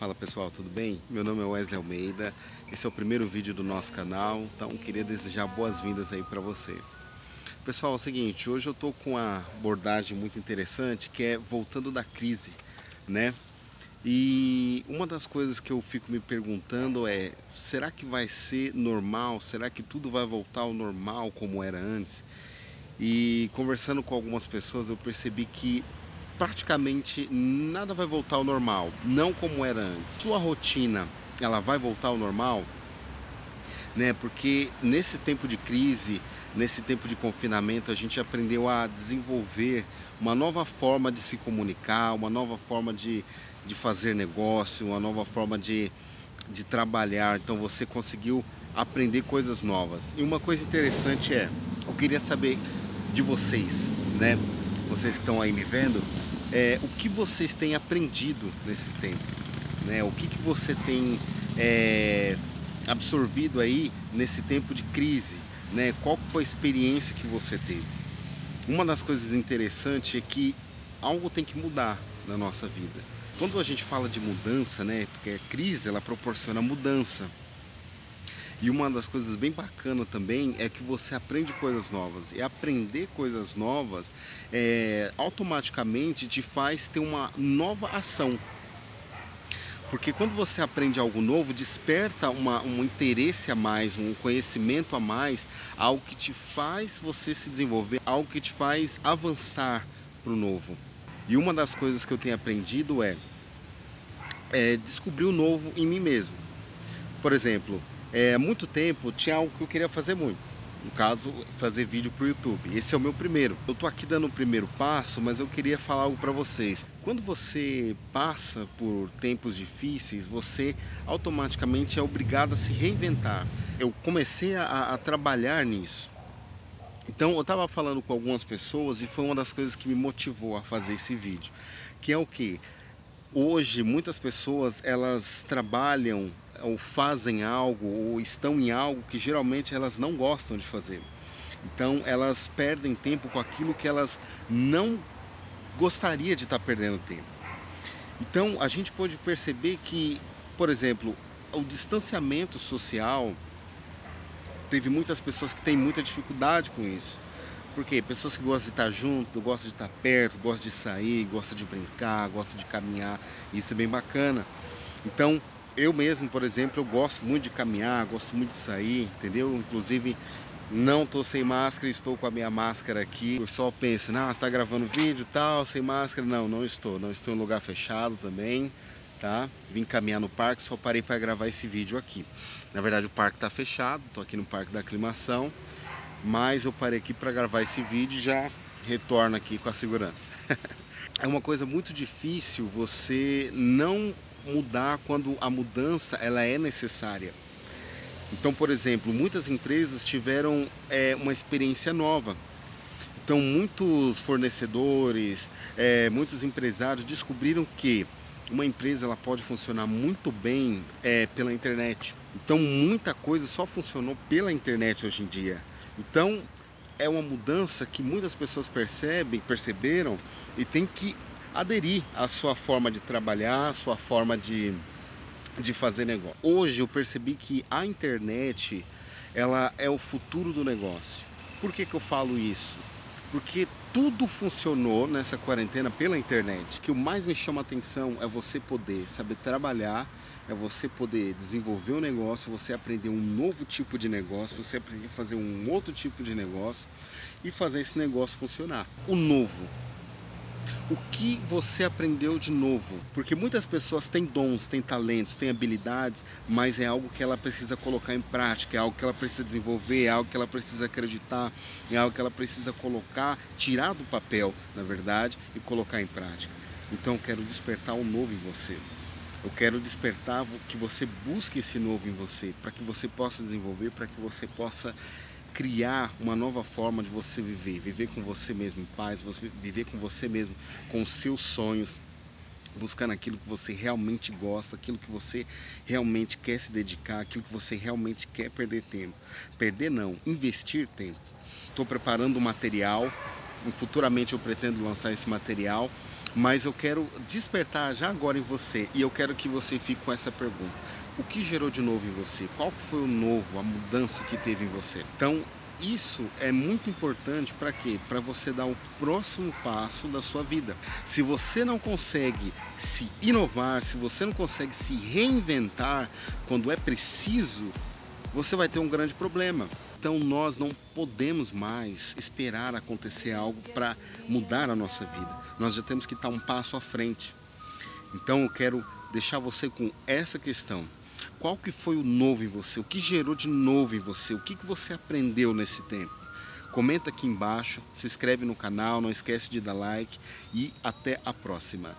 Fala pessoal, tudo bem? Meu nome é Wesley Almeida, esse é o primeiro vídeo do nosso canal, então queria desejar boas-vindas aí para você. Pessoal, é o seguinte, hoje eu tô com uma abordagem muito interessante que é voltando da crise, né? E uma das coisas que eu fico me perguntando é, será que vai ser normal? Será que tudo vai voltar ao normal como era antes? E conversando com algumas pessoas eu percebi que praticamente nada vai voltar ao normal, não como era antes. Sua rotina, ela vai voltar ao normal, né? Porque nesse tempo de crise, nesse tempo de confinamento, a gente aprendeu a desenvolver uma nova forma de se comunicar, uma nova forma de, de fazer negócio, uma nova forma de, de trabalhar. Então você conseguiu aprender coisas novas. E uma coisa interessante é, eu queria saber de vocês, né? Vocês que estão aí me vendo, é, o que vocês têm aprendido nesses tempos, né? O que, que você tem é, absorvido aí nesse tempo de crise, né? Qual foi a experiência que você teve? Uma das coisas interessantes é que algo tem que mudar na nossa vida. Quando a gente fala de mudança, né? Porque a crise ela proporciona mudança. E uma das coisas bem bacanas também é que você aprende coisas novas. E aprender coisas novas é, automaticamente te faz ter uma nova ação. Porque quando você aprende algo novo, desperta uma, um interesse a mais, um conhecimento a mais, algo que te faz você se desenvolver, algo que te faz avançar para o novo. E uma das coisas que eu tenho aprendido é, é descobrir o novo em mim mesmo. Por exemplo, é, muito tempo tinha algo que eu queria fazer muito. No caso, fazer vídeo para o YouTube. Esse é o meu primeiro. Eu estou aqui dando o primeiro passo, mas eu queria falar algo para vocês. Quando você passa por tempos difíceis, você automaticamente é obrigado a se reinventar. Eu comecei a, a trabalhar nisso. Então, eu estava falando com algumas pessoas e foi uma das coisas que me motivou a fazer esse vídeo. Que é o que? Hoje, muitas pessoas, elas trabalham ou fazem algo ou estão em algo que geralmente elas não gostam de fazer. Então elas perdem tempo com aquilo que elas não gostaria de estar perdendo tempo. Então a gente pode perceber que, por exemplo, o distanciamento social teve muitas pessoas que têm muita dificuldade com isso. Porque pessoas que gostam de estar junto, gostam de estar perto, gostam de sair, gostam de brincar, gostam de caminhar, isso é bem bacana. Então, eu mesmo, por exemplo, eu gosto muito de caminhar, gosto muito de sair, entendeu? Inclusive, não estou sem máscara, estou com a minha máscara aqui. O pessoal pensa, você está gravando vídeo tal, sem máscara. Não, não estou. Não estou em um lugar fechado também, tá? Vim caminhar no parque, só parei para gravar esse vídeo aqui. Na verdade, o parque está fechado, estou aqui no Parque da Aclimação, mas eu parei aqui para gravar esse vídeo e já retorno aqui com a segurança. é uma coisa muito difícil você não mudar quando a mudança ela é necessária. Então, por exemplo, muitas empresas tiveram é, uma experiência nova. Então, muitos fornecedores, é, muitos empresários descobriram que uma empresa ela pode funcionar muito bem é, pela internet. Então, muita coisa só funcionou pela internet hoje em dia. Então, é uma mudança que muitas pessoas percebem, perceberam e tem que aderir à sua forma de trabalhar, à sua forma de, de fazer negócio. Hoje eu percebi que a internet ela é o futuro do negócio. Por que, que eu falo isso? Porque tudo funcionou nessa quarentena pela internet. O que mais me chama a atenção é você poder saber trabalhar, é você poder desenvolver um negócio, você aprender um novo tipo de negócio, você aprender a fazer um outro tipo de negócio e fazer esse negócio funcionar. O novo, o que você aprendeu de novo? Porque muitas pessoas têm dons, têm talentos, têm habilidades, mas é algo que ela precisa colocar em prática, é algo que ela precisa desenvolver, é algo que ela precisa acreditar, é algo que ela precisa colocar, tirar do papel, na verdade, e colocar em prática. Então quero despertar o novo em você. Eu quero despertar que você busque esse novo em você, para que você possa desenvolver, para que você possa criar uma nova forma de você viver, viver com você mesmo em paz, viver com você mesmo, com os seus sonhos, buscando aquilo que você realmente gosta, aquilo que você realmente quer se dedicar, aquilo que você realmente quer perder tempo. Perder não, investir tempo. Estou preparando um material, futuramente eu pretendo lançar esse material Mas eu quero despertar já agora em você e eu quero que você fique com essa pergunta. O que gerou de novo em você? Qual foi o novo, a mudança que teve em você? Então, isso é muito importante para quê? Para você dar o próximo passo da sua vida. Se você não consegue se inovar, se você não consegue se reinventar quando é preciso, você vai ter um grande problema. Então nós não podemos mais esperar acontecer algo para mudar a nossa vida. Nós já temos que estar um passo à frente. Então eu quero deixar você com essa questão. Qual que foi o novo em você? O que gerou de novo em você? O que, que você aprendeu nesse tempo? Comenta aqui embaixo, se inscreve no canal, não esquece de dar like e até a próxima.